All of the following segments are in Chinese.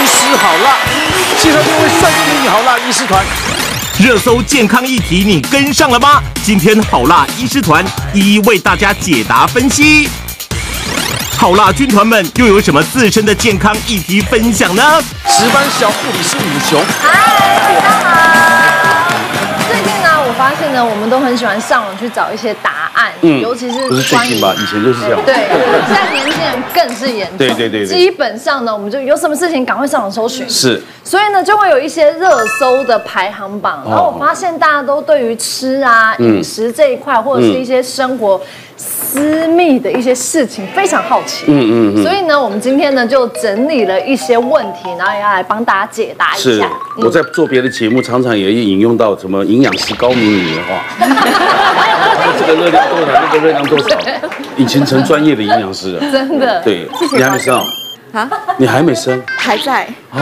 医师好辣，介绍这位帅气美女好辣医师团。热搜健康议题，你跟上了吗？今天好辣医师团一一为大家解答分析。好辣军团们又有什么自身的健康议题分享呢？值班小护理师武雄，嗨，大家好。发现呢，我们都很喜欢上网去找一些答案，嗯，尤其是不是最近吧？以前就是这样。对，现在年轻人更是严重。对对对。基本上呢，我们就有什么事情赶快上网搜寻。是。所以呢，就会有一些热搜的排行榜，然后我发现大家都对于吃啊、饮食这一块，或者是一些生活。私密的一些事情非常好奇，嗯嗯嗯，所以呢，我们今天呢就整理了一些问题，然后要来帮大家解答一下。是，我在做别的节目，常常也引用到什么营养师高敏敏的话，这个热量多少，那个热量多少，已经成专业的营养师了，真的。对，你还没生啊？你还没生？还在。哦，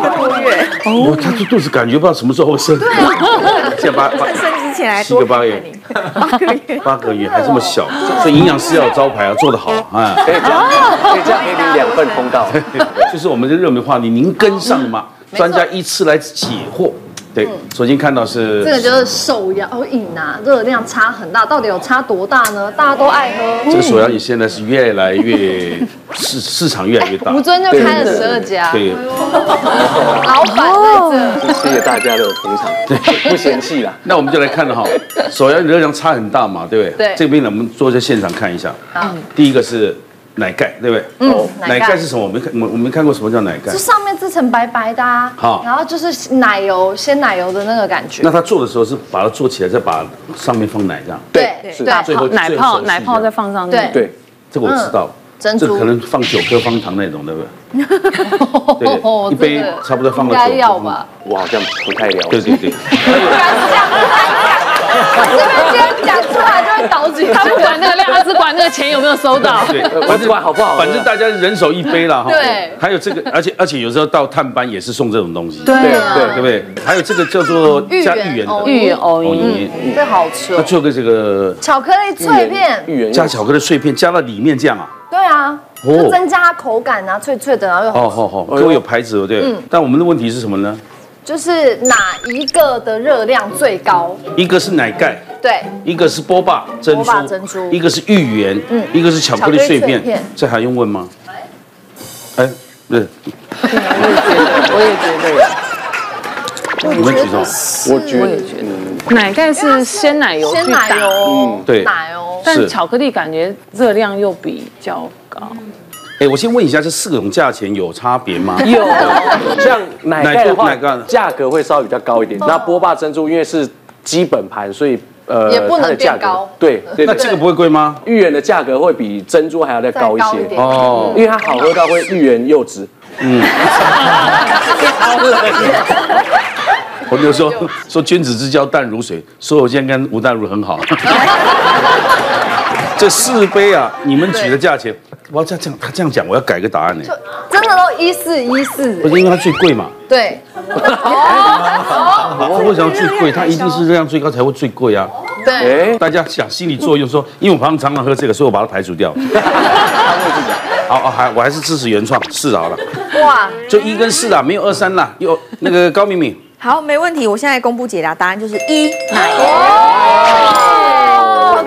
一个多月。哦，他这肚子感觉不知道什么时候会生。现在 七个八个月，八个月，八个月还这么小，所以营养师要有招牌啊，做得好啊，可以这样，可以这样给你两份通道，就是我们的热门话题，您跟上了吗？专家依次来解惑。对，首先看到是这个就是手摇饮啊，热量差很大，到底有差多大呢？大家都爱喝。这个手摇饮现在是越来越 市市场越来越大，吴尊就开了十二家，对，老板在这，谢谢大家的捧场，对，不嫌弃啦。那我们就来看了哈，手摇饮热量差很大嘛，对不对？对，这边呢，我们坐在现场看一下。嗯，第一个是。奶盖对不对？嗯，奶盖是什么？我没看，我我没看过什么叫奶盖。这上面这层白白的啊，好，然后就是奶油鲜奶油的那个感觉。那他做的时候是把它做起来，再把上面放奶这样。对，是最后奶泡奶泡再放上去。对对，这个我知道。珍珠可能放九颗方糖那种，对不对？对，一杯差不多放了九颗。应该要吧？我好像不太了解。对对对。这讲出来就会倒举，他不管那个量，他只管那个钱有没有收到。对，我只管好不好。反正大家人手一杯了 哈。对。还有这个，而且而且有时候到探班也是送这种东西。对对对不对？还有这个叫做加芋圆的芋圆藕泥，这好吃。他做个这个巧克力脆片，芋圆加巧克力碎片加到里面这样啊？对啊，就增加口感啊，脆脆的，然后又好。好好好，都有牌子对。嗯。但我们的问题是什么呢？就是哪一个的热量最高？一个是奶盖。对，一个是波霸珍珠，珍珠，一个是芋圆，嗯，一个是巧克力碎片，这还用问吗？哎，对，我也觉得，我也觉得。你们举手，我觉得，奶盖是鲜奶油，鲜奶油，对，奶油，但巧克力感觉热量又比较高。哎，我先问一下，这四种价钱有差别吗？有，像奶盖的话，价格会稍微比较高一点。那波霸珍珠因为是基本盘，所以。呃，也不能变高，对，那这个不会贵吗？芋圆的价格会比珍珠还要再高一些哦，因为它好喝到会欲言又止。嗯，我就说说君子之交淡如水，所以我今天跟吴淡如很好。这四杯啊，你们举的价钱，哇，这样这样，他这样讲，我要改个答案呢。真的都一四一四，不是因为它最贵嘛？对。哦。为什么最贵？它一定是热量最高才会最贵啊。对。大家想心理作用说，因为我常常常喝这个，所以我把它排除掉。好，好，还我还是支持原创，四好了。哇。就一跟四啦，没有二三啦。有那个高敏敏。好，没问题。我现在公布解答答案就是一。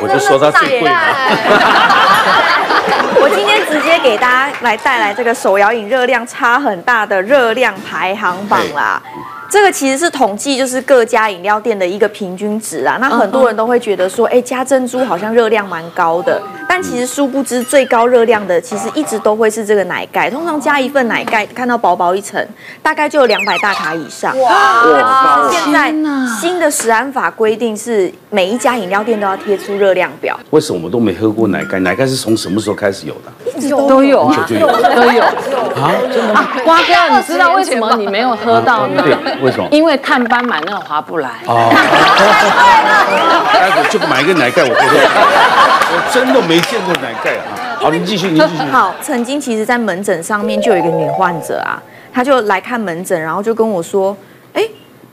我就说它最贵嘛。我今天直接给大家来带来这个手摇饮热量差很大的热量排行榜啦。这个其实是统计，就是各家饮料店的一个平均值啊。那很多人都会觉得说，哎，加珍珠好像热量蛮高的，但其实殊不知最高热量的其实一直都会是这个奶盖。通常加一份奶盖，看到薄薄一层，大概就有两百大卡以上。哇！现在新的食安法规定是每一家饮料店都要贴出热量表。为什么我们都没喝过奶盖？奶盖是从什么时候开始有的？一直都有啊，都有啊，真的吗？瓜哥，你知道为什么你没有喝到呢？为什么？因为探班买那个划不来。哦。待会就买一个奶盖，我喝。我真的没见过奶盖啊。好，您继续，您继续。好，曾经其实，在门诊上面就有一个女患者啊，她就来看门诊，然后就跟我说，哎，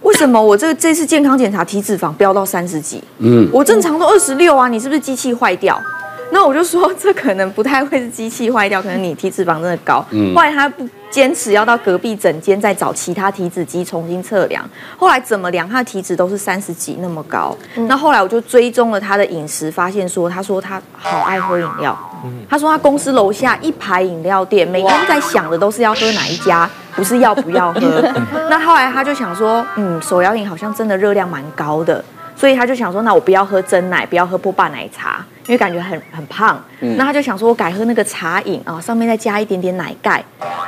为什么我这个这次健康检查体脂肪飙到三十几？嗯，我正常都二十六啊，你是不是机器坏掉？那我就说这可能不太会是机器坏掉，可能你体脂肪真的高。嗯，后来他不坚持要到隔壁诊间再找其他体脂机重新测量，后来怎么量他的体脂都是三十几那么高。嗯、那后来我就追踪了他的饮食，发现说他说他好爱喝饮料。嗯、他说他公司楼下一排饮料店，每天在想的都是要喝哪一家，不是要不要喝。那后来他就想说，嗯，手摇饮好像真的热量蛮高的。所以他就想说，那我不要喝真奶，不要喝波霸奶茶，因为感觉很很胖。嗯、那他就想说，我改喝那个茶饮啊，上面再加一点点奶盖，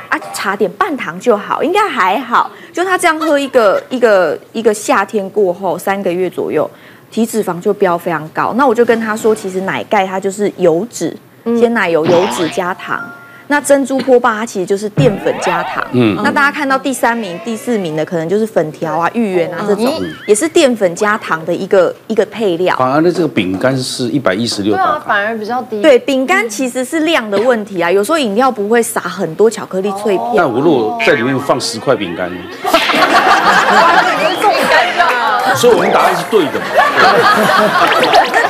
啊，茶点半糖就好，应该还好。就他这样喝一个一个一个夏天过后三个月左右，体脂肪就飙非常高。那我就跟他说，其实奶盖它就是油脂，鲜奶油油脂加糖。那珍珠波霸它其实就是淀粉加糖，嗯，那大家看到第三名、第四名的可能就是粉条啊、芋圆啊这种，也是淀粉加糖的一个一个配料。反而呢，这个饼干是一百一十六，对啊，反而比较低。对，饼干其实是量的问题啊，有时候饮料不会撒很多巧克力脆片。那我如果在里面放十块饼干呢？所以我们答案是对的。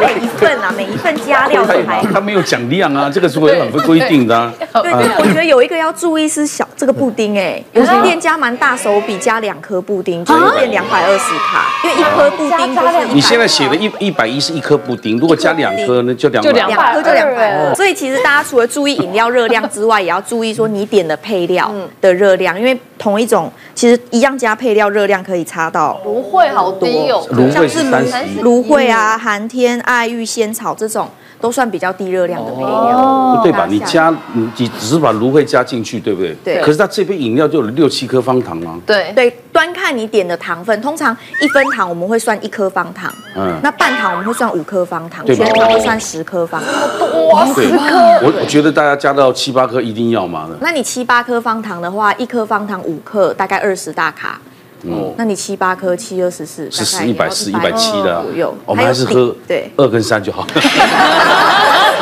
每一份啊，每一份加料的还他没有讲量啊，这个是违反规定的啊。对，我觉得有一个要注意是小这个布丁哎，有些店家蛮大手笔加两颗布丁，就会变两百二十卡，因为一颗布丁就是。你现在写的一一百一是一颗布丁，如果加两颗呢，就两百。两颗就两百。所以其实大家除了注意饮料热量之外，也要注意说你点的配料的热量，因为同一种其实一样加配料热量可以差到芦荟好低哦，像是芦芦荟啊、寒天。爱玉仙草这种都算比较低热量的配料，哦、对吧？你加你只是把芦荟加进去，对不对？对。可是它这杯饮料就有六七颗方糖吗。对对，端看你点的糖分，通常一分糖我们会算一颗方糖，嗯，那半糖我们会算五颗方糖，全糖会算十颗方糖。哇，十颗！我我觉得大家加到七八颗一定要嘛的。那你七八颗方糖的话，一颗方糖五克，大概二十大卡。哦，那你七八颗，七二十四，是十一百四一百七的，左右，我们还是喝对二跟三就好。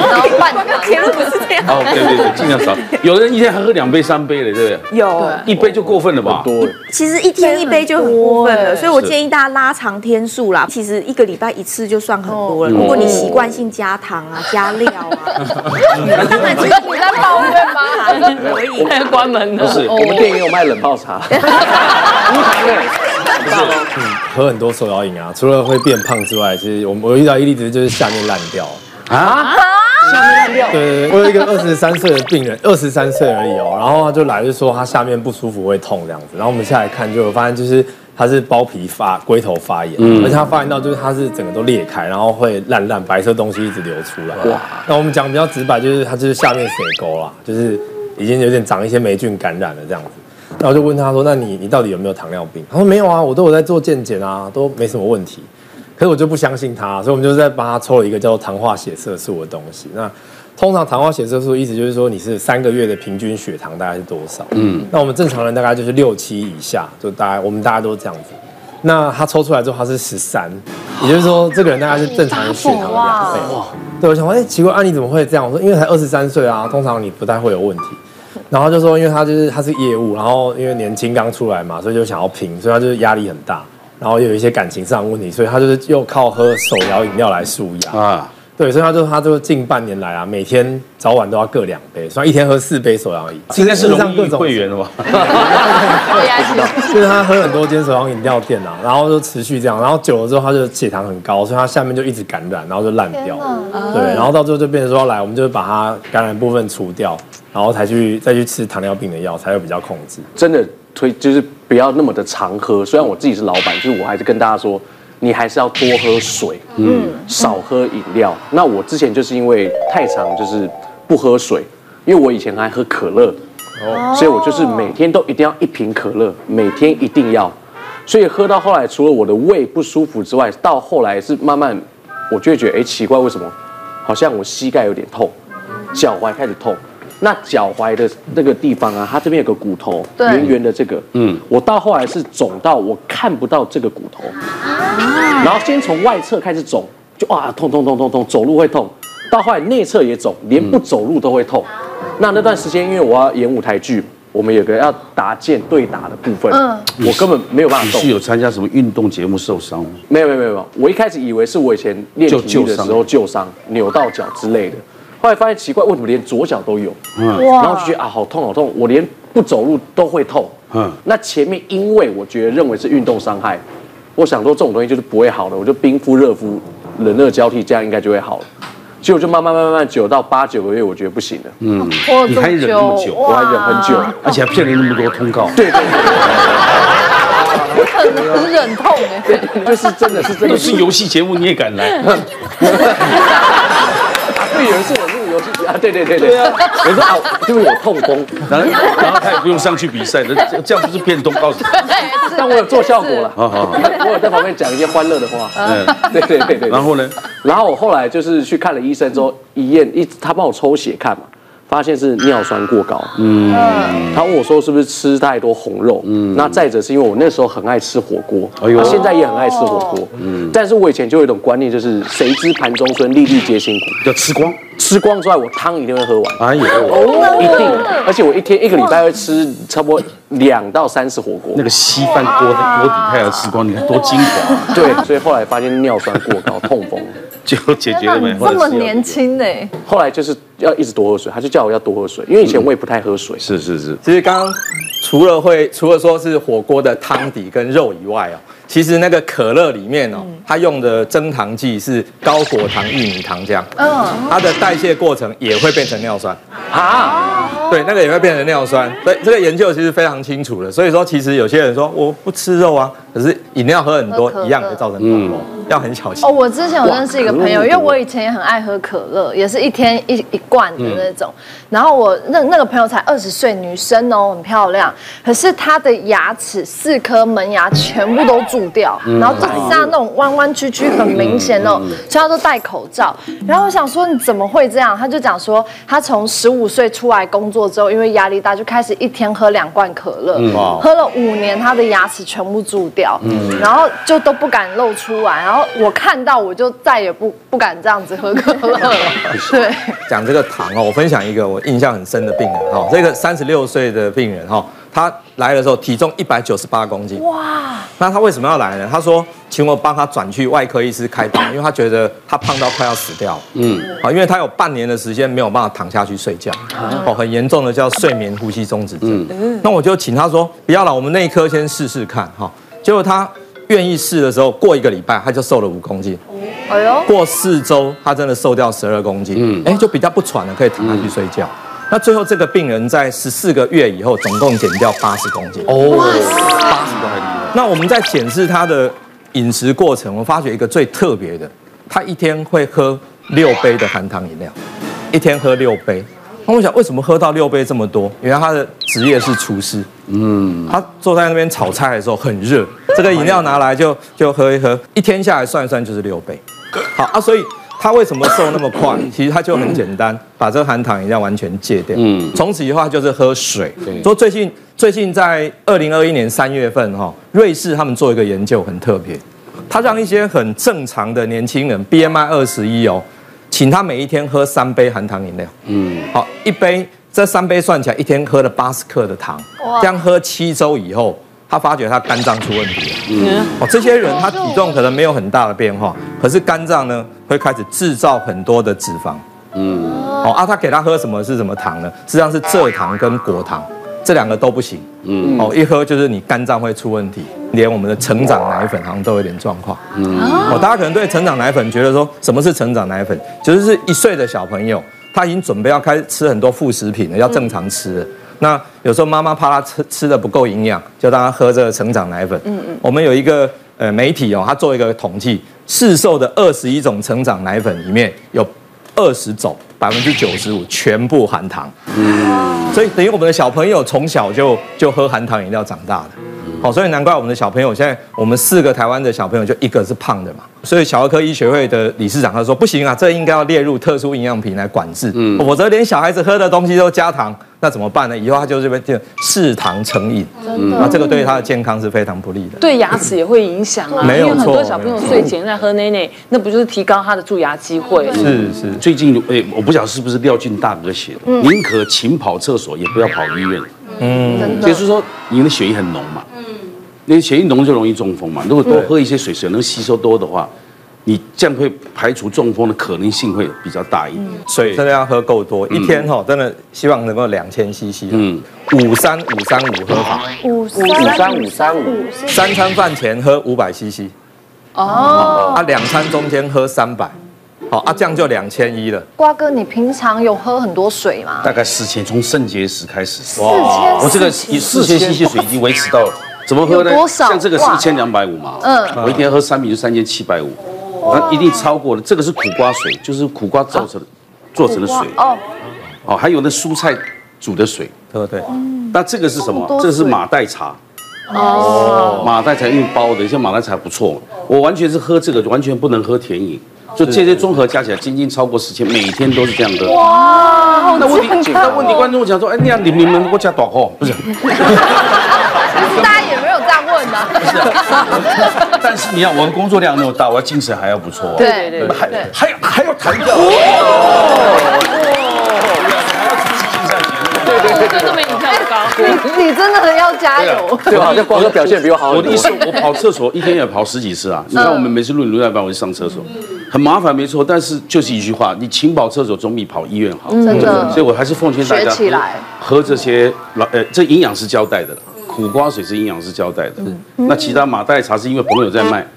然后半铁路不是这样。哦，对对对，尽量少。有人一天还喝两杯三杯的，对不对？有，一杯就过分了吧？多。其实一天一杯就很过分了，所以我建议大家拉长天数啦。其实一个礼拜一次就算很多了。如果你习惯性加糖啊、加料啊，当然只有你在抱怨吗？可以，关门了。不是，我们店也有卖冷泡茶。不是，喝很多手摇饮啊，除了会变胖之外，其实我我遇到一例子就是下面烂掉啊，下面烂掉。对对对，我有一个二十三岁的病人，二十三岁而已哦，然后他就来就说他下面不舒服会痛这样子，然后我们下来看就发现就是他是包皮发龟头发炎，嗯，而且他发炎到就是他是整个都裂开，然后会烂烂白色东西一直流出来。哇，那我们讲比较直白就是他就是下面水沟啦，就是已经有点长一些霉菌感染了这样子。然后就问他说：“那你你到底有没有糖尿病？”他说：“没有啊，我都有在做健检啊，都没什么问题。”可是我就不相信他，所以我们就是在帮他抽了一个叫做糖化血色素的东西。那通常糖化血色素意思就是说你是三个月的平均血糖大概是多少？嗯，那我们正常人大概就是六七以下，就大概我们大家都这样子。那他抽出来之后他是十三，也就是说这个人大概是正常人血糖的两倍。哇，对，我想说，哎，奇怪，啊你怎么会这样？我说因为才二十三岁啊，通常你不太会有问题。然后就说，因为他就是他是业务，然后因为年轻刚出来嘛，所以就想要拼，所以他就是压力很大，然后又有一些感情上的问题，所以他就是又靠喝手摇饮料来舒压啊。对，所以他就他就近半年来啊，每天早晚都要各两杯，所以一天喝四杯手摇饮。今天是荣誉会员了吧？就是他喝很多间手摇饮料店啊，然后就持续这样，然后久了之后他就血糖很高，所以他下面就一直感染，然后就烂掉。哪对，然后到最后就变成说来，我们就把它感染部分除掉，然后才去再去吃糖尿病的药，才会比较控制。真的推就是不要那么的常喝，虽然我自己是老板，就是我还是跟大家说。你还是要多喝水，嗯，少喝饮料。那我之前就是因为太常就是不喝水，因为我以前还喝可乐，哦，所以我就是每天都一定要一瓶可乐，每天一定要。所以喝到后来，除了我的胃不舒服之外，到后来是慢慢，我就会觉得，哎，奇怪，为什么好像我膝盖有点痛，脚踝开始痛。那脚踝的那个地方啊，它这边有个骨头，圆圆的这个，嗯，我到后来是肿到我看不到这个骨头，然后先从外侧开始肿，就啊痛痛痛痛痛，走路会痛，到后来内侧也肿，连不走路都会痛。那那段时间因为我要演舞台剧，我们有个要搭建对打的部分，嗯，我根本没有办法动。你是有参加什么运动节目受伤吗？没有没有没有，我一开始以为是我以前练体育的时候旧伤，扭到脚之类的。后来发现奇怪，为什么连左脚都有？嗯，然后就觉得啊，好痛好痛，我连不走路都会痛。嗯，那前面因为我觉得认为是运动伤害，我想说这种东西就是不会好的，我就冰敷热敷，冷热交替，这样应该就会好了。结果就慢慢慢慢慢久到八九个月，我觉得不行了。嗯，你还忍那么久，我还忍很久，而且还骗了那么多通告。对对。很很忍痛哎，对，就是真的是真的是游戏节目你也敢来？对，有人是我录游戏啊，对对对对。我说啊，就是有痛风，然后然后他也不用上去比赛，这这样不是变通告诉你？但我有做效果了，好好，我有在旁边讲一些欢乐的话。嗯，对对对对。然后呢？然后我后来就是去看了医生之后，一验一，他帮我抽血看嘛。发现是尿酸过高，嗯，他问我说是不是吃太多红肉，嗯，那再者是因为我那时候很爱吃火锅，哎呦，现在也很爱吃火锅，嗯，但是我以前就有一种观念，就是谁知盘中餐，粒粒皆辛苦，要吃光，吃光之外，我汤一定会喝完，哎呦，一定，而且我一天一个礼拜会吃差不多两到三次火锅，那个稀饭锅的锅底他也要吃光，你看多精华，对，所以后来发现尿酸过高，痛风。就解决了没？这么年轻呢？后来就是要一直多喝水，他就叫我要多喝水，因为以前我也不太喝水。是是是。其实刚刚除了会除了说是火锅的汤底跟肉以外哦，其实那个可乐里面哦，它用的增糖剂是高果糖玉米糖浆。嗯。它的代谢过程也会变成尿酸。啊。对，那个也会变成尿酸。所以这个研究其实非常清楚的。所以说，其实有些人说我不吃肉啊，可是饮料喝很多一样会造成痛风。要很小心哦。我之前有认识一个朋友，因为我以前也很爱喝可乐，也是一天一一罐的那种。然后我那那个朋友才二十岁，女生哦，很漂亮，可是她的牙齿四颗门牙全部都蛀掉，然后就像那种弯弯曲曲，很明显哦，所以她都戴口罩。然后我想说你怎么会这样？她就讲说她从十五岁出来工作之后，因为压力大，就开始一天喝两罐可乐，喝了五年，她的牙齿全部蛀掉，然后就都不敢露出来，然后。我看到我就再也不不敢这样子喝可乐了。对，讲这个糖哦，我分享一个我印象很深的病人哈，这个三十六岁的病人哈，他来的时候体重一百九十八公斤。哇！那他为什么要来呢？他说，请我帮他转去外科医师开刀，因为他觉得他胖到快要死掉。嗯，啊，因为他有半年的时间没有办法躺下去睡觉，哦，很严重的叫睡眠呼吸中止症。嗯，那我就请他说，不要了，我们内科先试试看哈。结果他。愿意试的时候，过一个礼拜他就瘦了五公斤。哎呦，过四周他真的瘦掉十二公斤。嗯，哎，就比较不喘了，可以躺下去睡觉。那最后这个病人在十四个月以后，总共减掉八十公斤。哦，八十公斤。那我们在检视他的饮食过程，我发觉一个最特别的，他一天会喝六杯的含糖饮料，一天喝六杯。那我想，为什么喝到六杯这么多？原来他的职业是厨师。嗯，他坐在那边炒菜的时候很热。这个饮料拿来就就喝一喝，一天下来算一算就是六杯。好啊，所以他为什么瘦那么快？其实他就很简单，把这个含糖饮料完全戒掉。嗯，从此以后他就是喝水。说最近最近在二零二一年三月份哈，瑞士他们做一个研究很特别，他让一些很正常的年轻人 BMI 二十一哦，请他每一天喝三杯含糖饮料。嗯，好，一杯这三杯算起来一天喝了八十克的糖，这样喝七周以后。他发觉他肝脏出问题了，嗯，哦，这些人他体重可能没有很大的变化，可是肝脏呢会开始制造很多的脂肪，嗯，哦啊，他给他喝什么是什么糖呢？实际上是蔗糖跟果糖，这两个都不行，嗯，哦，一喝就是你肝脏会出问题，连我们的成长奶粉好像都有点状况，嗯，哦，大家可能对成长奶粉觉得说什么是成长奶粉？就是一岁的小朋友他已经准备要开始吃很多副食品了，要正常吃了。那有时候妈妈怕他吃吃的不够营养，就让他喝这个成长奶粉。嗯嗯。我们有一个呃媒体哦，他做一个统计，市售的二十一种成长奶粉里面有二十种，百分之九十五全部含糖。嗯。所以等于我们的小朋友从小就就喝含糖饮料长大的。好，所以难怪我们的小朋友现在，我们四个台湾的小朋友就一个是胖的嘛。所以小儿科医学会的理事长他说不行啊，这应该要列入特殊营养品来管制。嗯，否则连小孩子喝的东西都加糖，那怎么办呢？以后他就这边就嗜糖成瘾，那这个对他的健康是非常不利的。对牙齿也会影响啊，没有错。很多小朋友睡前在喝奶奶，那不就是提高他的蛀牙机会？是是。最近哎，我不晓得是不是廖俊大哥写的，宁可勤跑厕所，也不要跑医院。嗯，就是说你的血液很浓嘛，嗯，你血液浓就容易中风嘛。如果多喝一些水，水能吸收多的话，你这样会排除中风的可能性会比较大一点。水真的要喝够多，一天哈，真的希望能够两千 CC。嗯，五三五三五喝法，五三五三五，三餐饭前喝五百 CC。哦，啊，两餐中间喝三百。好啊，这样就两千一了。瓜哥，你平常有喝很多水吗？大概四千，从肾结石开始。四千，我这个以四千 CC 水已经维持到怎么喝呢？多少？像这个是一千两百五嘛。嗯，我一天喝三瓶就三千七百五，那一定超过了。这个是苦瓜水，就是苦瓜造成做成的水。哦，哦，还有那蔬菜煮的水，对不对？那这个是什么？这个是马黛茶。哦，马黛茶用包的，像马黛茶不错。我完全是喝这个，完全不能喝甜饮。就这些综合加起来，仅仅超过十千，每天都是这样的。哇，那问题，那问题，观众讲说，哎，你你你们我加短货，不是？大家不是。但是你要，我的工作量那么大，我要精神还要不错。对对对。还还还要弹跳。对对对，这么影跳高，你你真的很要加油。对吧？那光哥表现比我好。我的意思，我跑厕所一天也跑十几次啊。你看我们每次录影录在班，我就上厕所，很麻烦，没错。但是就是一句话，你勤跑厕所总比跑医院好。真的。所以我还是奉劝大家起来喝这些老呃，这营养师交代的，苦瓜水是营养师交代的。那其他马黛茶是因为朋友在卖。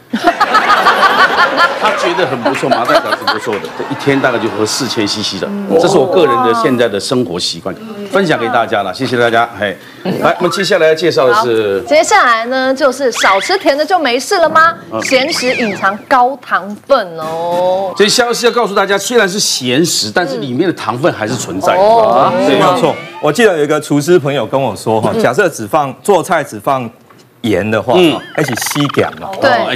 他觉得很不错，马黛茶是不错的，这一天大概就喝四千 CC 的，这是我个人的现在的生活习惯，分享给大家了，谢谢大家。嘿，来，我们接下来要介绍的是，接下来呢就是少吃甜的就没事了吗？咸食隐藏高糖分哦。这消息要告诉大家，虽然是咸食，但是里面的糖分还是存在。的。哦，没有错。我记得有一个厨师朋友跟我说哈，假设只放做菜只放。盐的话，嗯，一起吸碱嘛，对，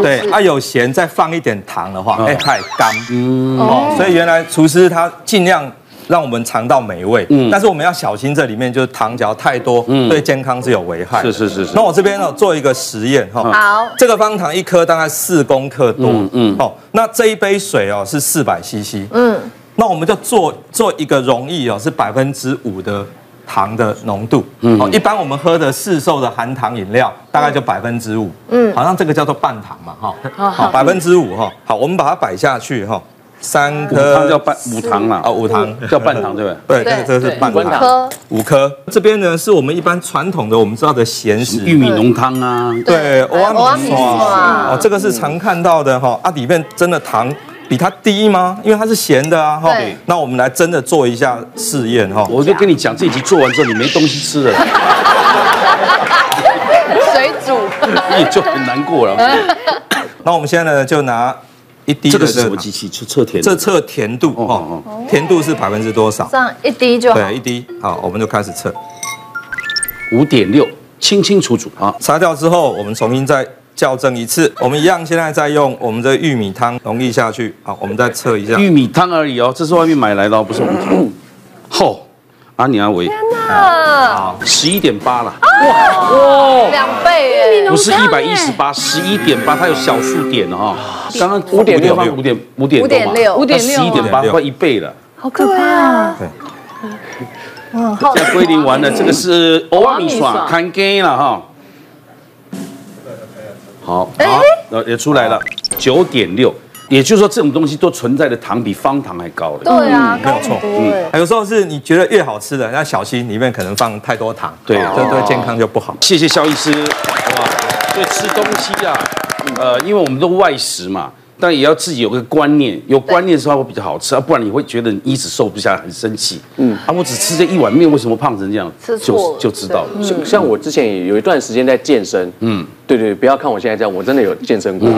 对，啊有咸再放一点糖的话，哎太干，嗯，哦，所以原来厨师他尽量让我们尝到美味，嗯，但是我们要小心这里面就是糖嚼太多，嗯，对健康是有危害，是是是是。那我这边呢做一个实验哈，好，这个方糖一颗大概四公克多，嗯，哦，那这一杯水哦是四百 CC，嗯，那我们就做做一个容易哦是百分之五的。糖的浓度，嗯，一般我们喝的市售的含糖饮料大概就百分之五，嗯，好像这个叫做半糖嘛，哈，好，百分之五哈，好，我们把它摆下去哈，三颗，它叫半五糖嘛，哦，五糖叫半糖对不对？对，这个是半糖，五颗，这边呢是我们一般传统的我们知道的咸食，玉米浓汤啊，对，欧阿米刷，哦，这个是常看到的哈，啊，里面真的糖。比它低吗？因为它是咸的啊。哈，那我们来真的做一下试验哈。我就跟你讲，这集做完之后你没东西吃了，水煮，你就很难过了。那我们现在呢，就拿一滴的这个是什么机器？测测甜？这测甜度哦。甜度是百分之多少？这样一滴就好。对，一滴。好，我们就开始测。五点六，清清楚楚啊。擦掉之后，我们重新再。校正一次，我们一样，现在再用我们的玉米汤溶液下去。好，我们再测一下。玉米汤而已哦，这是外面买来的哦，不是我们汤。吼、哦，阿尼阿维。十一点八了。哇哇，两倍哎！不是一百一十八，十一点八，它有小数点哦。刚刚五点六，五点五点六，五点六，十一点八，快一倍了。好可怕啊！对。嗯，好。现在归零完了，这个是欧阿米耍，看 g 了哈。好，好，呃，也出来了，九点六，也就是说这种东西都存在的糖比方糖还高的。对啊，没有错。嗯，有时候是你觉得越好吃的，要小心里面可能放太多糖，对，这对健康就不好。谢谢肖医师，哇，对，吃东西啊，呃，因为我们都外食嘛。但也要自己有个观念，有观念的时候会比较好吃啊，不然你会觉得你一直瘦不下来，很生气。嗯，啊，我只吃这一碗面，为什么胖成这样？吃错就就知道了。像像我之前也有一段时间在健身，嗯，对对，不要看我现在这样，我真的有健身过。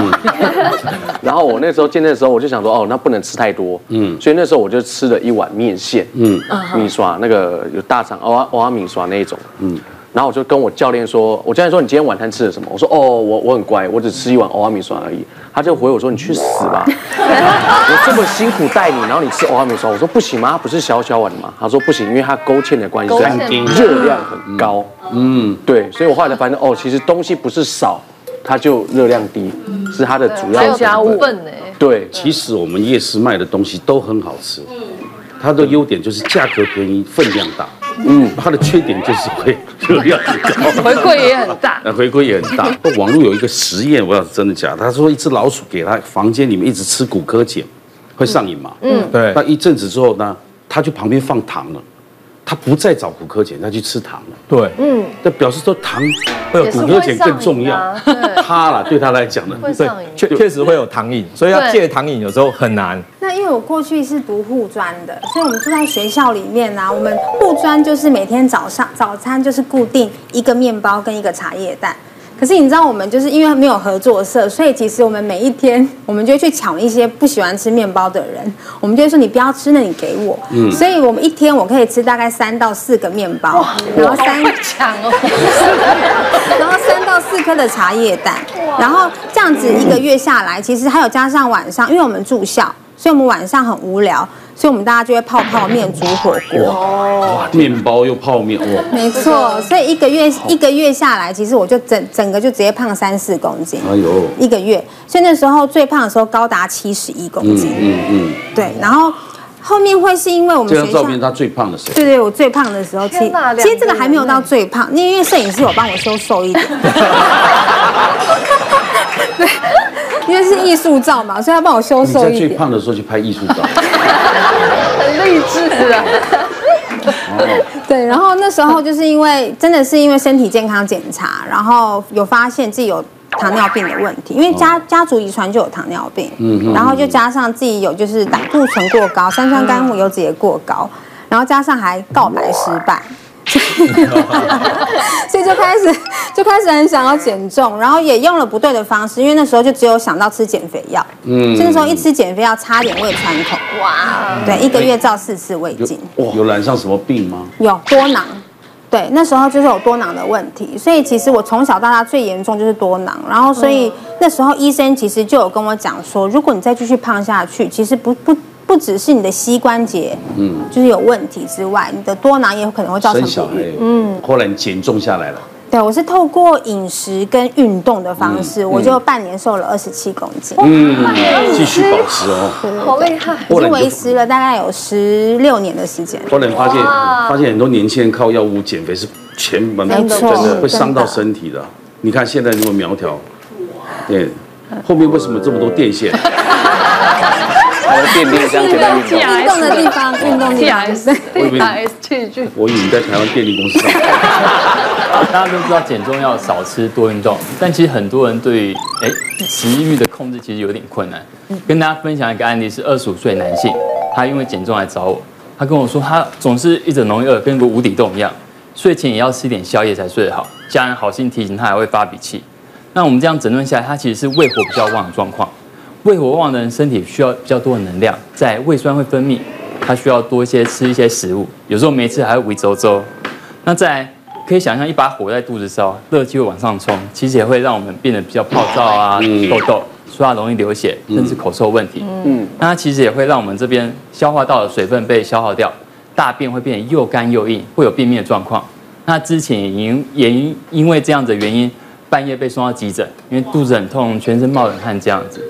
然后我那时候健身的时候，我就想说，哦，那不能吃太多，嗯，所以那时候我就吃了一碗面线，嗯，米刷那个有大肠欧阿欧阿米刷那一种，嗯。然后我就跟我教练说，我教练说，你今天晚餐吃了什么？我说哦，我我很乖，我只吃一碗欧阿米刷而已。他就回我说，你去死吧！我这么辛苦带你，然后你吃欧阿米刷，我说不行吗？它不是小小碗吗？他说不行，因为它勾芡的关系，热量很高。嗯，对，所以我后来才发现哦，其实东西不是少，它就热量低，是它的主要成分。对，其实我们夜市卖的东西都很好吃，它的优点就是价格便宜，分量大。嗯，它的缺点就是会热量很高，回馈也很大，呃，回馈也很大。网络有一个实验，我不知道是真的假的。他说一只老鼠给他房间里面一直吃骨科碱，会上瘾嘛？嗯，对那一阵子之后呢，他就旁边放糖了，他不再找骨科碱，他去吃糖了。对，嗯，那表示说糖会有也是古柯碱更重要。他了，对他来讲呢，对会上瘾，确确实会有糖瘾，所以要戒糖瘾有时候很难。那因为我过去是读护专的，所以我们住在学校里面呢、啊，我们护专就是每天早上早餐就是固定一个面包跟一个茶叶蛋。可是你知道，我们就是因为没有合作社，所以其实我们每一天，我们就会去抢一些不喜欢吃面包的人，我们就会说你不要吃，那你给我。嗯，所以我们一天我可以吃大概三到四个面包，然后三抢哦，然后三到四颗的茶叶蛋，然后这样子一个月下来，其实还有加上晚上，因为我们住校，所以我们晚上很无聊，所以我们大家就会泡泡面、煮火锅。哦，面包又泡面，哇，没错，所以一个月一个月下来，其实我就整整个就直接胖三四公斤。哎呦，一个月，所以那时候最胖的时候高达七十一公嗯斤。嗯嗯，对，然后后面会是因为我们学校这张照片他最胖的谁？对对，我最胖的时候，其天哪其实这个还没有到最胖，因为摄影师有帮我修瘦一点。对，因为是艺术照嘛，所以他帮我修你在最瘦一点。胖的时候去拍艺术照，很励志啊！对，然后那时候就是因为真的是因为身体健康检查，然后有发现自己有糖尿病的问题，因为家家族遗传就有糖尿病，嗯，然后就加上自己有就是胆固醇过高，三酸甘油酯也过高，然后加上还告白失败。所以就开始 就开始很想要减重，然后也用了不对的方式，因为那时候就只有想到吃减肥药，嗯，所以那时候一吃减肥药差点胃穿孔，哇，对，一个月照四次胃镜。哇。有染上什么病吗？有多囊，对，那时候就是有多囊的问题，所以其实我从小到大最严重就是多囊，然后所以那时候医生其实就有跟我讲说，如果你再继续胖下去，其实不不不只是你的膝关节，嗯，就是有问题之外，你的多囊也有可能会造成生小孩嗯，后来你减重下来了，对，我是透过饮食跟运动的方式，我就半年瘦了二十七公斤，嗯，继续保持哦。好厉害！我是维持了大概有十六年的时间。后来发现发现很多年轻人靠药物减肥是全门真没错的会伤到身体的。你看现在那么苗条，对，后面为什么这么多电线？还有电力这样简单运动。运动的地方，运动的地方，对。TRS 器具，我以为你在台湾电力公司上班。大家都知道减重要少吃多运动，但其实很多人对于哎食欲的控制其实有点困难。跟大家分享一个案例是二十五岁男性，他因为减重来找我，他跟我说他总是一整容易饿，跟个无底洞一样，睡前也要吃点宵夜才睡得好，家人好心提醒他还会发脾气。那我们这样诊断下来，他其实是胃火比较旺的状况。胃火旺的人身体需要比较多的能量，在胃酸会分泌，他需要多一些吃一些食物，有时候没吃还会胃周周。那再来可以想象一把火在肚子烧，热气会往上冲，其实也会让我们变得比较暴躁啊、痘痘，说话容易流血，甚至口臭问题。嗯，那它其实也会让我们这边消化道的水分被消耗掉，大便会变得又干又硬，会有便秘的状况。那之前也因也因因为这样子的原因，半夜被送到急诊，因为肚子很痛，全身冒冷汗这样子。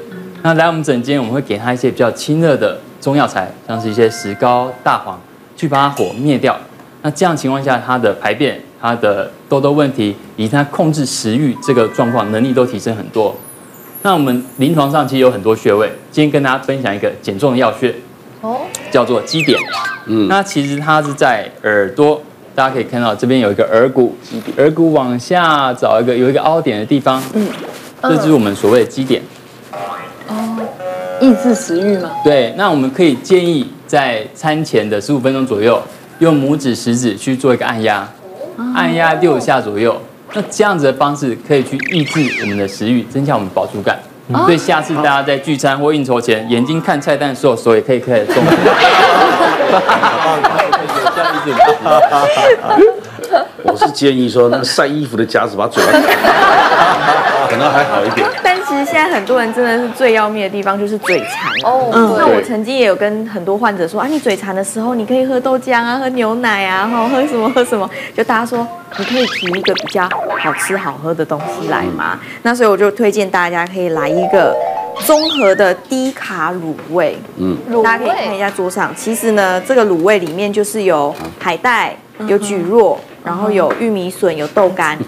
那来我们诊间，我们会给他一些比较清热的中药材，像是一些石膏、大黄，去把它火灭掉。那这样情况下，他的排便、他的痘痘问题，以及他控制食欲这个状况能力都提升很多。那我们临床上其实有很多穴位，今天跟大家分享一个减重的药穴，哦，叫做基点。嗯，那其实它是在耳朵，大家可以看到这边有一个耳骨，耳骨往下找一个有一个凹点的地方，嗯，这就是我们所谓的基点。哦抑制食欲吗？对，那我们可以建议在餐前的十五分钟左右，用拇指、食指去做一个按压，按压六下左右。那这样子的方式可以去抑制我们的食欲，增加我们饱足感。所以下次大家在聚餐或应酬前，眼睛看菜单的时候，手也可以开始动。我是建议说，那个晒衣服的夹子把嘴巴 可能还好一点。现在很多人真的是最要命的地方就是嘴馋哦嗯，那我曾经也有跟很多患者说啊，你嘴馋的时候，你可以喝豆浆啊，喝牛奶啊，然后，喝什么喝什么，就大家说你可以提一个比较好吃好喝的东西来嘛。那所以我就推荐大家可以来一个综合的低卡卤味。嗯，大家可以看一下桌上，其实呢，这个卤味里面就是有海带、有蒟蒻，然后有玉米笋，有豆干。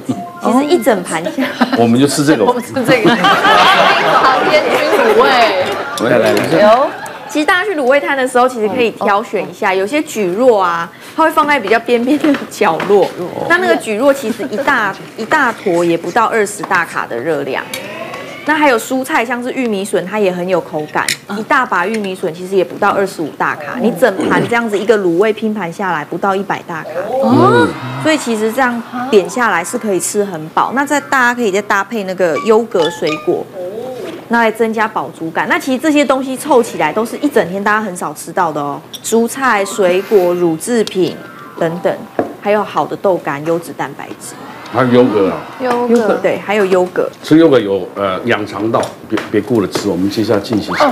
其实一整盘下，我们就吃这个。我们吃这个。好天军卤味。来来来。有。其实大家去卤味摊的时候，其实可以挑选一下，有些蒟蒻啊，它会放在比较边边的角落。那那个蒟蒻其实一大一大坨也不到二十大卡的热量。那还有蔬菜，像是玉米笋，它也很有口感。一大把玉米笋其实也不到二十五大卡，你整盘这样子一个卤味拼盘下来，不到一百大卡。哦，所以其实这样点下来是可以吃很饱。那再大家可以再搭配那个优格水果。那来增加饱足感。那其实这些东西凑起来都是一整天大家很少吃到的哦。蔬菜、水果、乳制品等等，还有好的豆干、优质蛋白质。还有优格啊，优格对，还有优格。吃优格有呃养肠道，别别顾了吃。我们接下来进行。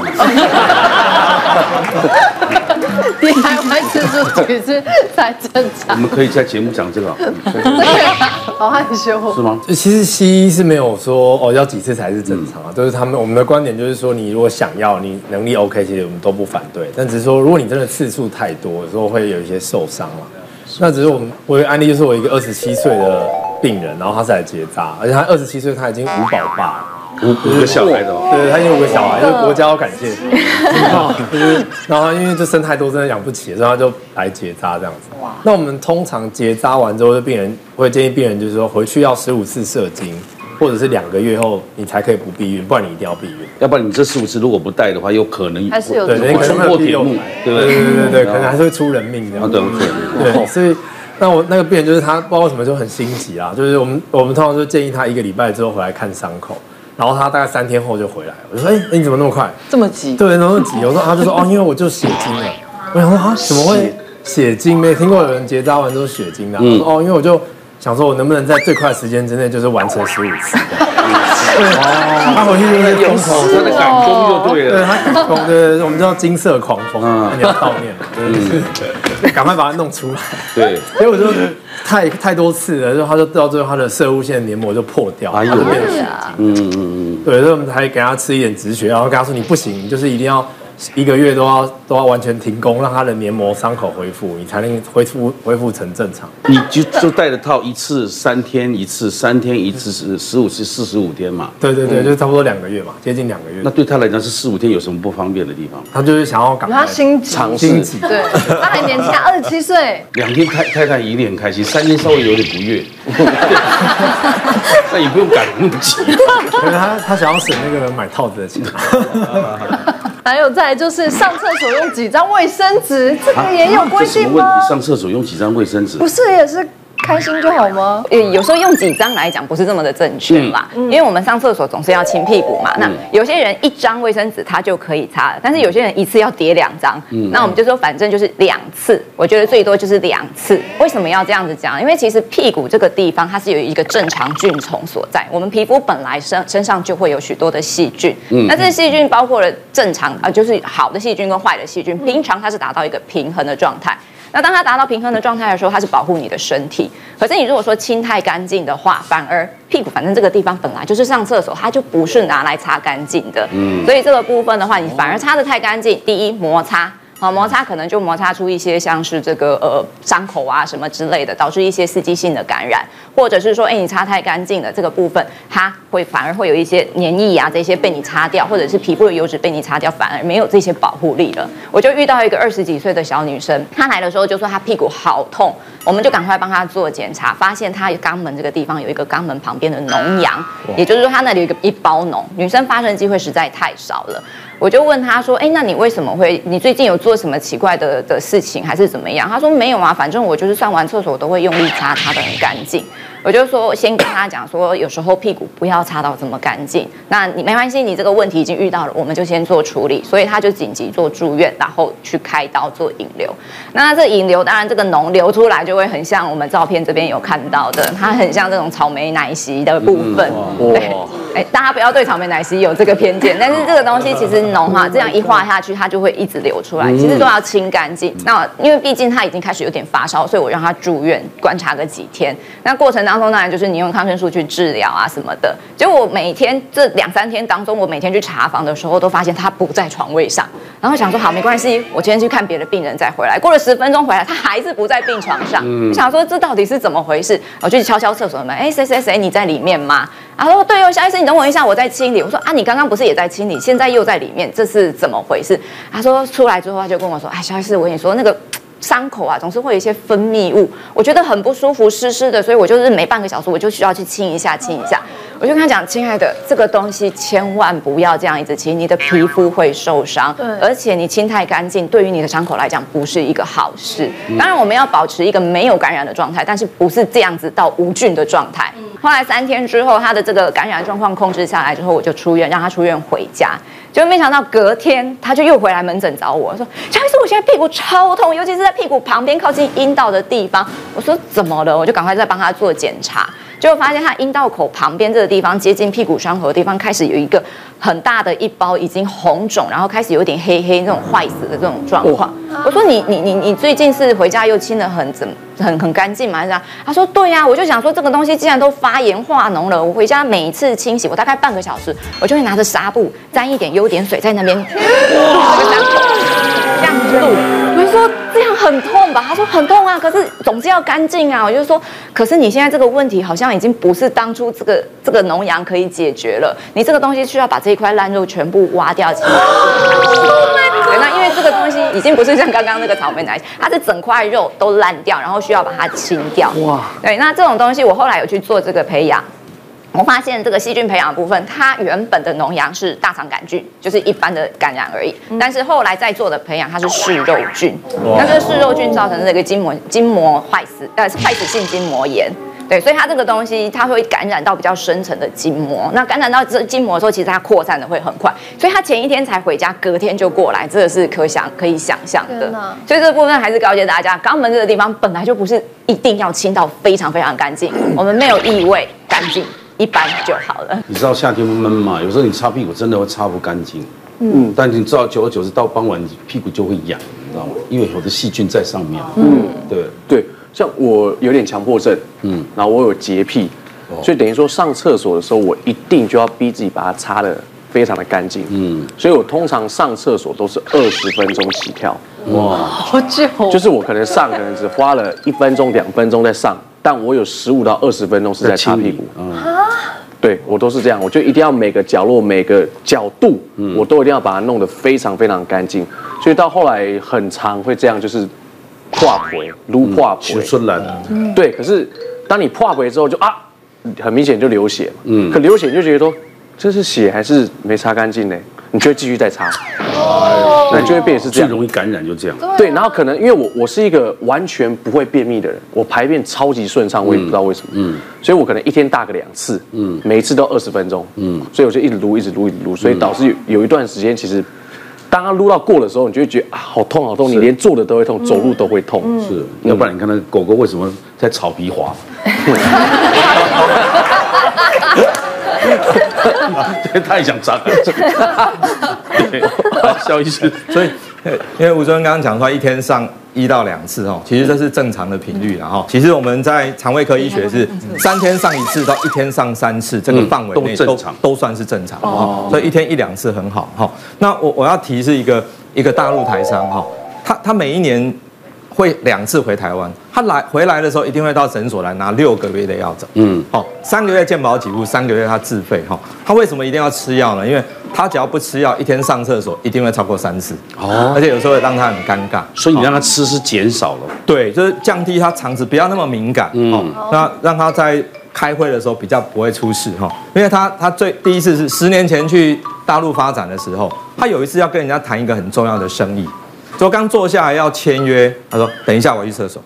你还会吃素其实才正常。我们可以在节目讲这个。好害羞。是吗？其实西医是没有说哦要几次才是正常啊，都是他们我们的观点就是说，你如果想要，你能力 OK，其实我们都不反对。但只是说，如果你真的次数太多，有时候会有一些受伤了。那只是我们我有案例，就是我一个二十七岁的病人，然后他是来结扎，而且他二十七岁，他已经五宝爸，五五个小孩的，对，他已经五个小孩，就是国家要感谢，就是然后因为就生太多，真的养不起，所以他就来结扎这样子。那我们通常结扎完之后，就病人会建议病人就是说回去要十五次射精。或者是两个月后你才可以不避孕，不然你一定要避孕，要不然你这十五次如果不带的话，有可能还是有对，可能会破铁木，对对？对对对，可能还是会出人命这样。对对。对，所以那我那个病人就是他，不知道为什么就很心急啊，就是我们我们通常就建议他一个礼拜之后回来看伤口，然后他大概三天后就回来，我就说哎，你怎么那么快？这么急？对，那么急。我说他就说哦，因为我就血精了。我想说啊，怎么会血精？没听过有人结扎完之后血精的。我说哦，因为我就。想说，我能不能在最快时间之内，就是完成十五次？哦，他回去就是疯狂，他的赶工就对了。对，他赶工，对，我们叫金色狂风，你要悼念嘛，对，赶快把它弄出来。对，所以我就太太多次了，就他就到最后他的射物腺黏膜就破掉，哎呦，嗯嗯嗯，对，所以我们才给他吃一点止血，然后跟他说你不行，你就是一定要。一个月都要都要完全停工，让他的黏膜伤口恢复，你才能恢复恢复成正常。你就就戴着套一次三天一次，三天一次是十五次四十五天嘛？对对对，就差不多两个月嘛，接近两个月。那对他来讲是四五天有什么不方便的地方？他就是想要赶快他心急，心急。对，他还年轻，二十七岁。两天太太太一定很开心，三天稍微有点不悦。那也不用赶那么急。可是他他想要省那个买套子的钱。还有再就是上厕所用几张卫生纸，这个也有规定吗？上厕所用几张卫生纸？不是也是。开心就好吗？呃，有时候用几张来讲不是这么的正确嘛，嗯、因为我们上厕所总是要清屁股嘛。嗯、那有些人一张卫生纸他就可以擦了，但是有些人一次要叠两张。嗯，那我们就说反正就是两次，我觉得最多就是两次。为什么要这样子讲？因为其实屁股这个地方它是有一个正常菌丛所在，我们皮肤本来身身上就会有许多的细菌。嗯，那这些细菌包括了正常啊，就是好的细菌跟坏的细菌，平常它是达到一个平衡的状态。那当它达到平衡的状态的时候，它是保护你的身体。可是你如果说清太干净的话，反而屁股反正这个地方本来就是上厕所，它就不是拿来擦干净的。嗯，所以这个部分的话，你反而擦得太干净，第一摩擦。好，摩擦可能就摩擦出一些像是这个呃伤口啊什么之类的，导致一些刺激性的感染，或者是说，哎，你擦太干净了，这个部分它会反而会有一些黏液啊这些被你擦掉，或者是皮肤的油脂被你擦掉，反而没有这些保护力了。我就遇到一个二十几岁的小女生，她来的时候就说她屁股好痛，我们就赶快帮她做检查，发现她肛门这个地方有一个肛门旁边的脓疡，也就是说她那里有一个一包脓，女生发生机会实在太少了。我就问他说：“哎，那你为什么会？你最近有做什么奇怪的的事情，还是怎么样？”他说：“没有啊，反正我就是上完厕所都会用力擦，擦的很干净。”我就说，先跟他讲说，有时候屁股不要擦到这么干净。那你没关系，你这个问题已经遇到了，我们就先做处理。所以他就紧急做住院，然后去开刀做引流。那这引流，当然这个脓流出来就会很像我们照片这边有看到的，它很像这种草莓奶昔的部分。对。哎，大家不要对草莓奶昔有这个偏见，但是这个东西其实脓哈，这样一化下去，它就会一直流出来，其实都要清干净。那因为毕竟他已经开始有点发烧，所以我让他住院观察个几天。那过程当中当然就是你用抗生素去治疗啊什么的。结果我每天这两三天当中，我每天去查房的时候，都发现他不在床位上。然后想说好没关系，我今天去看别的病人再回来。过了十分钟回来，他还是不在病床上。我想说这到底是怎么回事？我就去敲敲厕所门，哎，谁谁谁你在里面吗？他说对哦，肖医生，你等我一下，我在清理。我说啊，你刚刚不是也在清理，现在又在里面，这是怎么回事？他说出来之后，他就跟我说，哎，肖医师，我跟你说那个。伤口啊，总是会有一些分泌物，我觉得很不舒服，湿湿的，所以我就是每半个小时我就需要去清一下，清一下。我就跟他讲，亲爱的，这个东西千万不要这样一直清，你的皮肤会受伤，而且你清太干净，对于你的伤口来讲不是一个好事。当然，我们要保持一个没有感染的状态，但是不是这样子到无菌的状态。后来三天之后，他的这个感染状况控制下来之后，我就出院，让他出院回家。就没想到隔天他就又回来门诊找我，说：“乔医师，我现在屁股超痛，尤其是在屁股旁边靠近阴道的地方。”我说：“怎么了？”我就赶快再帮他做检查，结果发现他阴道口旁边这个地方接近屁股伤口的地方开始有一个很大的一包已经红肿，然后开始有点黑黑那种坏死的这种状况。我说：“你你你你最近是回家又清得很怎很很干净吗？还是这样？”他说：“对呀。”我就想说这个东西既然都发炎化脓了，我回家每一次清洗，我大概半个小时，我就会拿着纱布沾一点优点水在那边，哇，这个伤口这样子。我就说这样很痛吧？他说很痛啊，可是总是要干净啊。我就说，可是你现在这个问题好像已经不是当初这个这个脓疡可以解决了，你这个东西需要把这一块烂肉全部挖掉。对，那因为这个东西已经不是像刚刚那个草莓奶，它是整块肉都烂掉，然后需要把它清掉。哇，对，那这种东西我后来有去做这个培养。我发现这个细菌培养的部分，它原本的脓羊是大肠杆菌，就是一般的感染而已。但是后来在做的培养，它是嗜肉菌。那这个嗜肉菌造成这个筋膜筋膜坏死，呃，坏死性筋膜炎。对，所以它这个东西它会感染到比较深层的筋膜。那感染到这筋膜的时候，其实它扩散的会很快。所以他前一天才回家，隔天就过来，这个是可想可以想象的。所以这个部分还是告诫大家，肛门这个地方本来就不是一定要清到非常非常干净，我们没有异味，干净。一般就好了。你知道夏天闷嘛？有时候你擦屁股真的会擦不干净。嗯，但你知道久而久之到傍晚你屁股就会痒，你知道吗？因为有的细菌在上面。嗯，对对。像我有点强迫症，嗯，然后我有洁癖，所以等于说上厕所的时候，我一定就要逼自己把它擦的非常的干净。嗯，所以我通常上厕所都是二十分钟起跳。哇，好久。就是我可能上可能只花了一分钟两分钟在上。但我有十五到二十分钟是在擦屁股，啊，对我都是这样，我就一定要每个角落、每个角度，我都一定要把它弄得非常非常干净。所以到后来很常会这样，就是破皮、撸破皮、出来了。对，可是当你破皮之后，就啊，很明显就流血，嗯，可流血你就觉得说这是血还是没擦干净呢？你就会继续再擦，哦，那就会变成是这样，最容易感染就这样。对，然后可能因为我我是一个完全不会便秘的人，我排便超级顺畅，我也不知道为什么，嗯，所以我可能一天大个两次，嗯，每一次都二十分钟，嗯，所以我就一直撸，一直撸，一直撸，所以导致有有一段时间，其实当它撸到过的时候，你就会觉得啊，好痛好痛，你连坐的都会痛，走路都会痛，是，要不然你看那狗狗为什么在草皮滑？这太想脏了。对，肖医师，所以因为吴主任刚刚讲说一天上一到两次哦，其实这是正常的频率，了哈其实我们在肠胃科医学是三天上一次到一天上三次，这个范围内都正常，都算是正常哦。所以一天一两次很好哈。那我我要提示一个一个大陆台商哈，他他每一年。会两次回台湾，他来回来的时候一定会到诊所来拿六个月的药走。嗯，好，三个月健保给付，三个月他自费哈。他为什么一定要吃药呢？因为他只要不吃药，一天上厕所一定会超过三次。哦，而且有时候会让他很尴尬，所以你让他吃是减少了。对，就是降低他肠子不要那么敏感。嗯，那让他在开会的时候比较不会出事哈。因为他他最第一次是十年前去大陆发展的时候，他有一次要跟人家谈一个很重要的生意。就刚坐下来要签约，他说：“等一下，我去厕所。”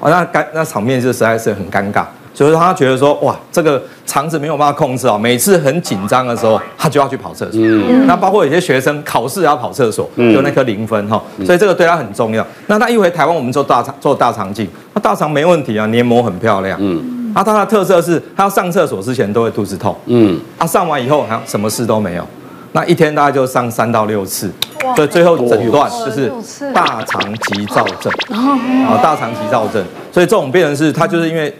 哦，那尴那场面就实在是很尴尬。所以他觉得说：“哇，这个肠子没有办法控制啊，每次很紧张的时候，他就要去跑厕所。嗯”那包括有些学生考试也要跑厕所，就那颗零分哈。所以这个对他很重要。那他一回台湾，我们做大肠做大肠镜，那大肠没问题啊，黏膜很漂亮。嗯。啊，它的特色是，他要上厕所之前都会肚子痛，嗯，他、啊、上完以后好像什么事都没有，那一天大概就上三到六次，所以最后诊断就是大肠急躁症，啊，大肠急躁症，所以这种病人是他就是因为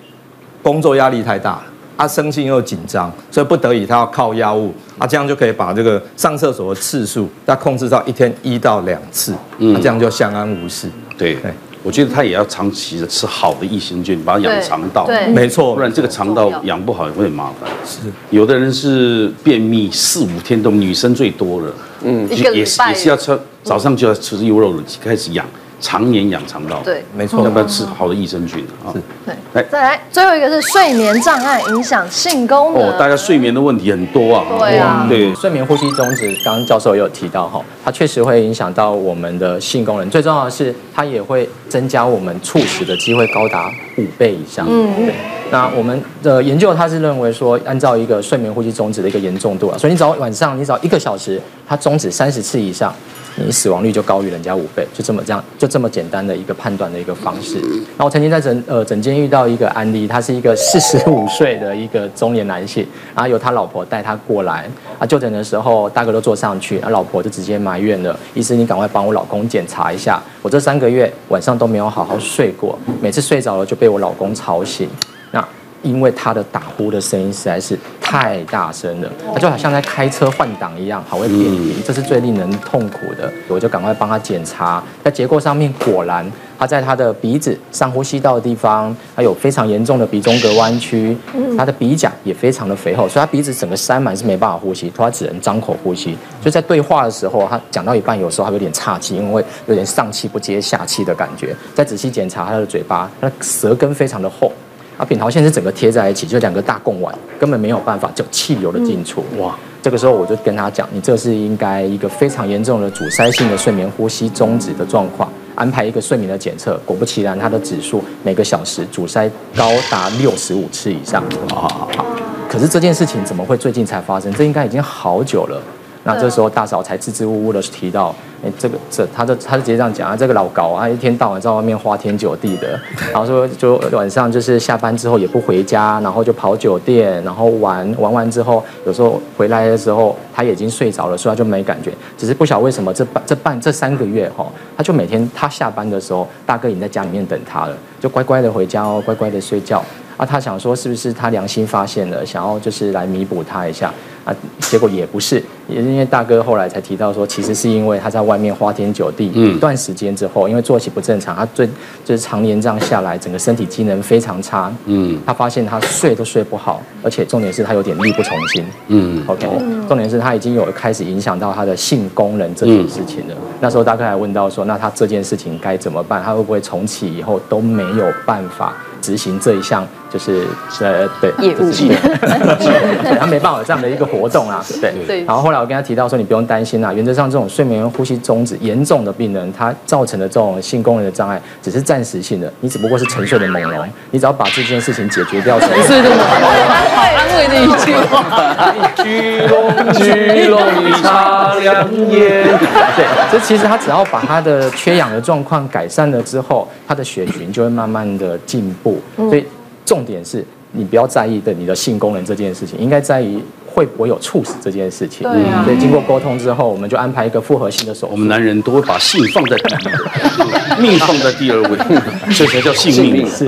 工作压力太大了。他生性又紧张，所以不得已他要靠药物，啊，这样就可以把这个上厕所的次数他控制到一天一到两次，嗯，这样就相安无事。对，对。我觉得他也要长期的吃好的益生菌，把它养肠道，对，没错，不然这个肠道养不好也会很麻烦。是，有的人是便秘四五天都，女生最多了，嗯，也是也是要吃，早上就要吃优酪乳开始养。常年养肠道，对，没错，要不要吃好的益生菌啊？对，来再来，最后一个是睡眠障碍影响性功能。哦，大家睡眠的问题很多啊。对啊，对，睡眠呼吸中止，刚刚教授也有提到哈，它确实会影响到我们的性功能。最重要的是，它也会增加我们猝死的机会高达五倍以上。嗯，对。那我们的研究，它是认为说，按照一个睡眠呼吸中止的一个严重度啊，所以你只要晚上你只要一个小时，它中止三十次以上。你死亡率就高于人家五倍，就这么这样，就这么简单的一个判断的一个方式。那我曾经在诊呃诊间遇到一个案例，他是一个四十五岁的一个中年男性，然后由他老婆带他过来啊，就诊的时候大哥都坐上去，他老婆就直接埋怨了，医师你赶快帮我老公检查一下，我这三个月晚上都没有好好睡过，每次睡着了就被我老公吵醒。那因为他的打呼的声音实在是太大声了，他就好像在开车换挡一样，好会偏离，这是最令人痛苦的。我就赶快帮他检查，在结构上面果然他在他的鼻子上呼吸道的地方，他有非常严重的鼻中隔弯曲，他的鼻甲也非常的肥厚，所以他鼻子整个塞满是没办法呼吸，他只能张口呼吸。就在对话的时候，他讲到一半，有时候还有点岔气，因为有点上气不接下气的感觉。再仔细检查他的嘴巴，他的舌根非常的厚。啊，扁桃腺是整个贴在一起，就两个大贡丸，根本没有办法就气流的进出。哇，这个时候我就跟他讲，你这是应该一个非常严重的阻塞性的睡眠呼吸终止的状况，安排一个睡眠的检测。果不其然，他的指数每个小时阻塞高达六十五次以上。好好好好，可是这件事情怎么会最近才发生？这应该已经好久了。那这时候大嫂才支支吾吾的提到，哎，这个这他就他就直接这样讲啊，这个老高啊，一天到晚在外面花天酒地的，然后说就晚上就是下班之后也不回家，然后就跑酒店，然后玩玩完之后，有时候回来的时候他已经睡着了，所以他就没感觉。只是不晓得为什么这半这半这三个月哈，他就每天他下班的时候，大哥已经在家里面等他了，就乖乖的回家哦，乖乖的睡觉。啊，他想说是不是他良心发现了，想要就是来弥补他一下。啊，结果也不是，也是因为大哥后来才提到说，其实是因为他在外面花天酒地一段时间之后，因为作息不正常，他最就是常年这样下来，整个身体机能非常差。嗯，他发现他睡都睡不好，而且重点是他有点力不从心。嗯，OK，重点是他已经有开始影响到他的性功能这件事情了。那时候大哥还问到说，那他这件事情该怎么办？他会不会重启以后都没有办法执行这一项？就是呃，对，业务，对，他没办法这样的一个活动啊，对对。然后后来我跟他提到说，你不用担心啊，原则上这种睡眠呼吸中止严重的病人，他造成的这种性功能的障碍只是暂时性的，你只不过是沉睡的朦胧，你只要把这件事情解决掉，是这么安慰的一句话。聚拢聚拢擦亮眼。对，这其实他只要把他的缺氧的状况改善了之后，他的血群就会慢慢的进步，所以。重点是你不要在意的你的性功能这件事情，应该在于会不会有猝死这件事情。对啊。所以经过沟通之后，我们就安排一个复合性的手术。我们男人都会把性放在第一，命放在第二位，所以才叫性命。是。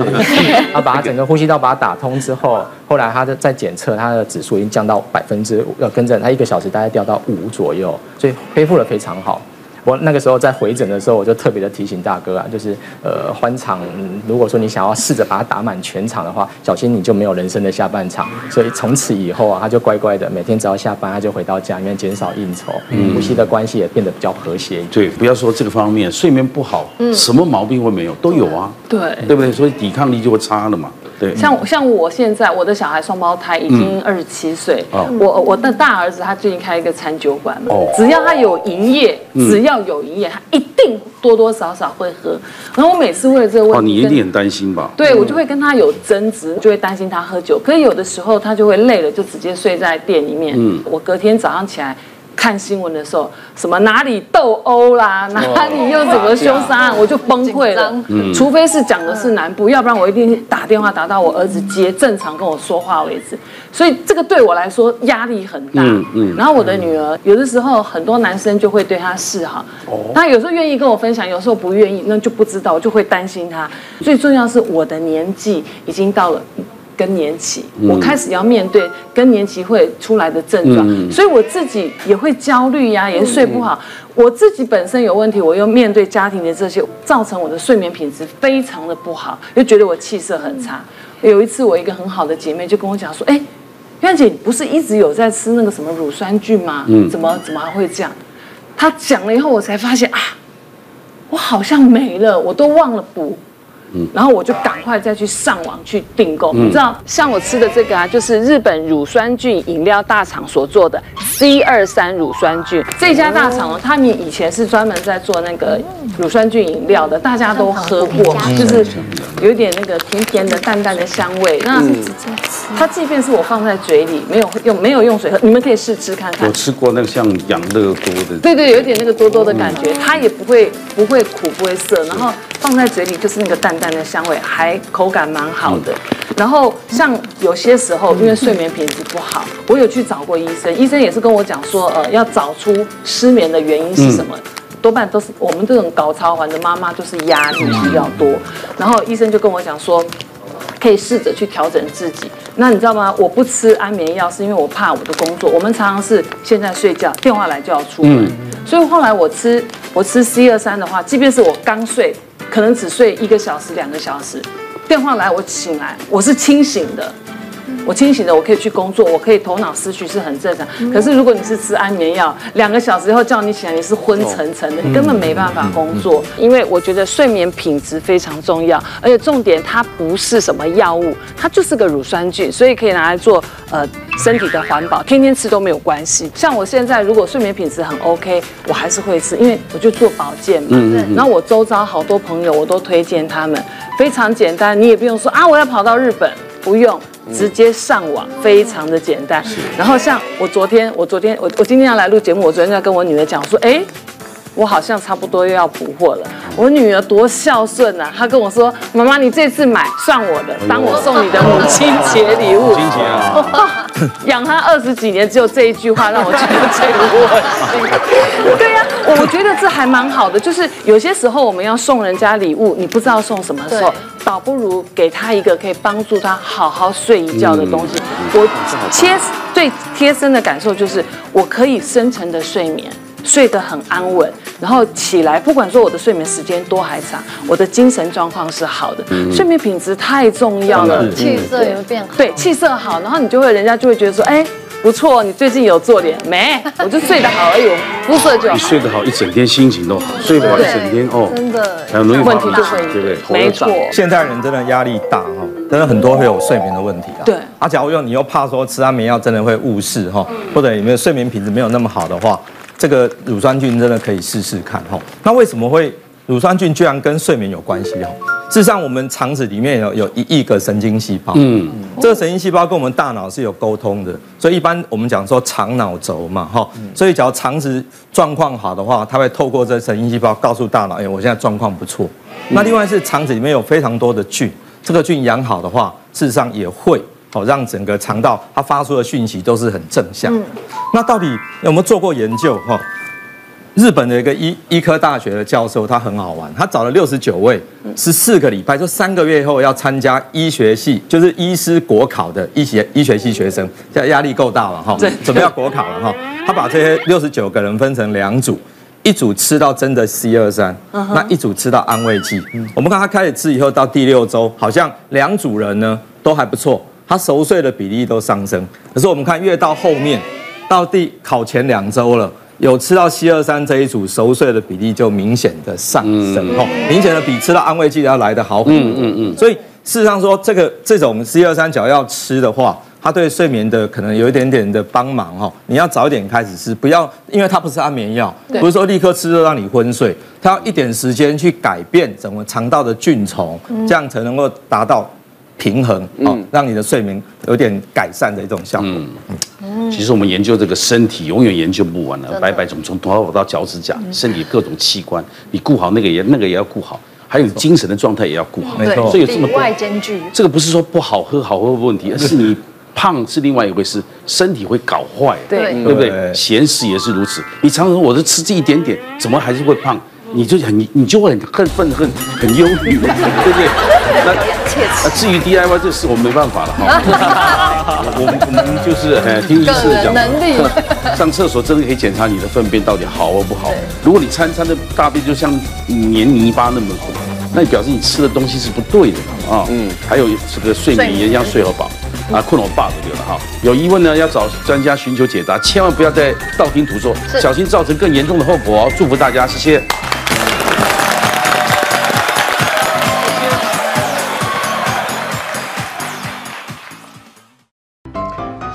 他，把他整个呼吸道把它打通之后，后来他的在检测，他的指数已经降到百分之五，要跟着他一个小时大概掉到五左右，所以恢复的非常好。我那个时候在回诊的时候，我就特别的提醒大哥啊，就是呃，欢场，如果说你想要试着把它打满全场的话，小心你就没有人生的下半场。所以从此以后啊，他就乖乖的，每天只要下班，他就回到家里面减少应酬，嗯，夫妻的关系也变得比较和谐。对，不要说这个方面，睡眠不好，嗯，什么毛病会没有？都有啊，对，对不对？所以抵抗力就会差了嘛。对，像像我现在，我的小孩双胞胎已经二十七岁，嗯、我我的大儿子他最近开一个餐酒馆只要他有营业，只要有营业，他一定多多少少会喝。然后我每次为了这个问题，哦，你一定很担心吧？对，我就会跟他有争执，就会担心他喝酒。可是有的时候他就会累了，就直接睡在店里面。嗯，我隔天早上起来。看新闻的时候，什么哪里斗殴啦，哪里又怎么凶杀案，我就崩溃了。除非是讲的是南部，要不然我一定打电话打到我儿子接正常跟我说话为止。所以这个对我来说压力很大。嗯然后我的女儿有的时候很多男生就会对她示好，她有时候愿意跟我分享，有时候不愿意，那就不知道，我就会担心她。最重要是我的年纪已经到了。更年期，我开始要面对更年期会出来的症状，嗯、所以我自己也会焦虑呀，也睡不好。嗯、我自己本身有问题，我又面对家庭的这些，造成我的睡眠品质非常的不好，又觉得我气色很差。嗯、有一次，我一个很好的姐妹就跟我讲说：“哎，媛姐，你不是一直有在吃那个什么乳酸菌吗？嗯、怎么怎么还会这样？”她讲了以后，我才发现啊，我好像没了，我都忘了补。然后我就赶快再去上网去订购，你知道，像我吃的这个啊，就是日本乳酸菌饮料大厂所做的 C 二三乳酸菌。这家大厂哦，他们以前是专门在做那个乳酸菌饮料的，大家都喝过，就是有点那个甜甜的、淡淡的香味。那它即便是我放在嘴里，没有用没有用水喝，你们可以试吃看看。我吃过那个像养乐多的，对对，有点那个多多的感觉，它也不会不会苦不会涩，然后放在嘴里就是那个淡淡。的香味还口感蛮好的，然后像有些时候因为睡眠品质不好，我有去找过医生，医生也是跟我讲说，呃，要找出失眠的原因是什么，多半都是我们这种搞操环的妈妈就是压力比较多，然后医生就跟我讲说，可以试着去调整自己。那你知道吗？我不吃安眠药是因为我怕我的工作，我们常常是现在睡觉，电话来就要出门，所以后来我吃我吃 C 二三的话，即便是我刚睡。可能只睡一个小时、两个小时，电话来我醒来，我是清醒的。我清醒的，我可以去工作，我可以头脑思绪是很正常。可是如果你是吃安眠药，两个小时以后叫你起来，你是昏沉沉的，你根本没办法工作。因为我觉得睡眠品质非常重要，而且重点它不是什么药物，它就是个乳酸菌，所以可以拿来做呃身体的环保，天天吃都没有关系。像我现在如果睡眠品质很 OK，我还是会吃，因为我就做保健嘛。然后我周遭好多朋友我都推荐他们，非常简单，你也不用说啊，我要跑到日本，不用。直接上网，非常的简单。然后像我昨天，我昨天，我我今天要来录节目，我昨天在跟我女儿讲说，哎，我好像差不多又要补货了。我女儿多孝顺啊，她跟我说，妈妈，你这次买算我的，当我送你的母亲节礼物。母亲节啊！养她二十几年，只有这一句话让我觉得最窝心。对呀、啊，我觉得这还蛮好的，就是有些时候我们要送人家礼物，你不知道送什么时候。倒不如给他一个可以帮助他好好睡一觉的东西。我切最贴身的感受就是，我可以深层的睡眠，睡得很安稳，然后起来，不管说我的睡眠时间多还长，我的精神状况是好的。嗯睡眠品质太重要了，气色也会变好。对，气色好，然后你就会，人家就会觉得说，哎。不错，你最近有做脸没？我就睡得好而已，肤色就好。你睡得好，一整天心情都好，睡不好一整天哦，真的很容易问题就会对不对？没错，现在人真的压力大哈，真的很多会有睡眠的问题啊。对，啊，假如用你又怕说吃安眠药真的会误事哈，或者有没有睡眠品质没有那么好的话，这个乳酸菌真的可以试试看哈。那为什么会乳酸菌居然跟睡眠有关系哈？事实上，我们肠子里面有有一亿个神经细胞，嗯，这个神经细胞跟我们大脑是有沟通的，所以一般我们讲说肠脑轴嘛，哈，所以只要肠子状况好的话，它会透过这神经细胞告诉大脑，哎，我现在状况不错。那另外是肠子里面有非常多的菌，这个菌养好的话，事实上也会哦让整个肠道它发出的讯息都是很正向。那到底有没有做过研究哈？日本的一个医医科大学的教授，他很好玩，他找了六十九位，十四个礼拜，就三个月后要参加医学系，就是医师国考的医学医学系学生，现在压力够大了哈，准备要国考了哈。他把这些六十九个人分成两组，一组吃到真的 C 二三，那一组吃到安慰剂。我们看他开始吃以后，到第六周，好像两组人呢都还不错，他熟睡的比例都上升。可是我们看越到后面，到第考前两周了。有吃到 C 二三这一组熟睡的比例就明显的上升，哦，明显的比吃到安慰剂要来的好很多。嗯嗯嗯。所以事实上说，这个这种 C 二三只要要吃的话，它对睡眠的可能有一点点的帮忙哈。你要早一点开始吃，不要因为它不是安眠药，不是说立刻吃就让你昏睡，它要一点时间去改变整个肠道的菌丛，这样才能够达到平衡哦，让你的睡眠有点改善的一种效果。嗯。其实我们研究这个身体，永远研究不完了。白白从从头发到脚趾甲，身体各种器官，你顾好那个也那个也要顾好，还有精神的状态也要顾好。没错，所以有这么多外兼具。这个不是说不好喝好喝的问题，而是你胖是另外一回事，身体会搞坏，对对不对？咸食也是如此。你常常说我是吃这一点点，怎么还是会胖？你就很你就会很恨愤恨很忧郁，对不对？那那至于 DIY 这事，我们没办法了哈。我们我们就是哎听医师的讲，能力 上厕所真的可以检查你的粪便到底好或不好。如果你餐餐的大便就像黏泥巴那么糊，那你表示你吃的东西是不对的啊。嗯，还有这个睡眠也一样睡好饱啊，困我爸都有了哈。有疑问呢，要找专家寻求解答，千万不要再道听途说，小心造成更严重的后果哦。祝福大家，谢谢。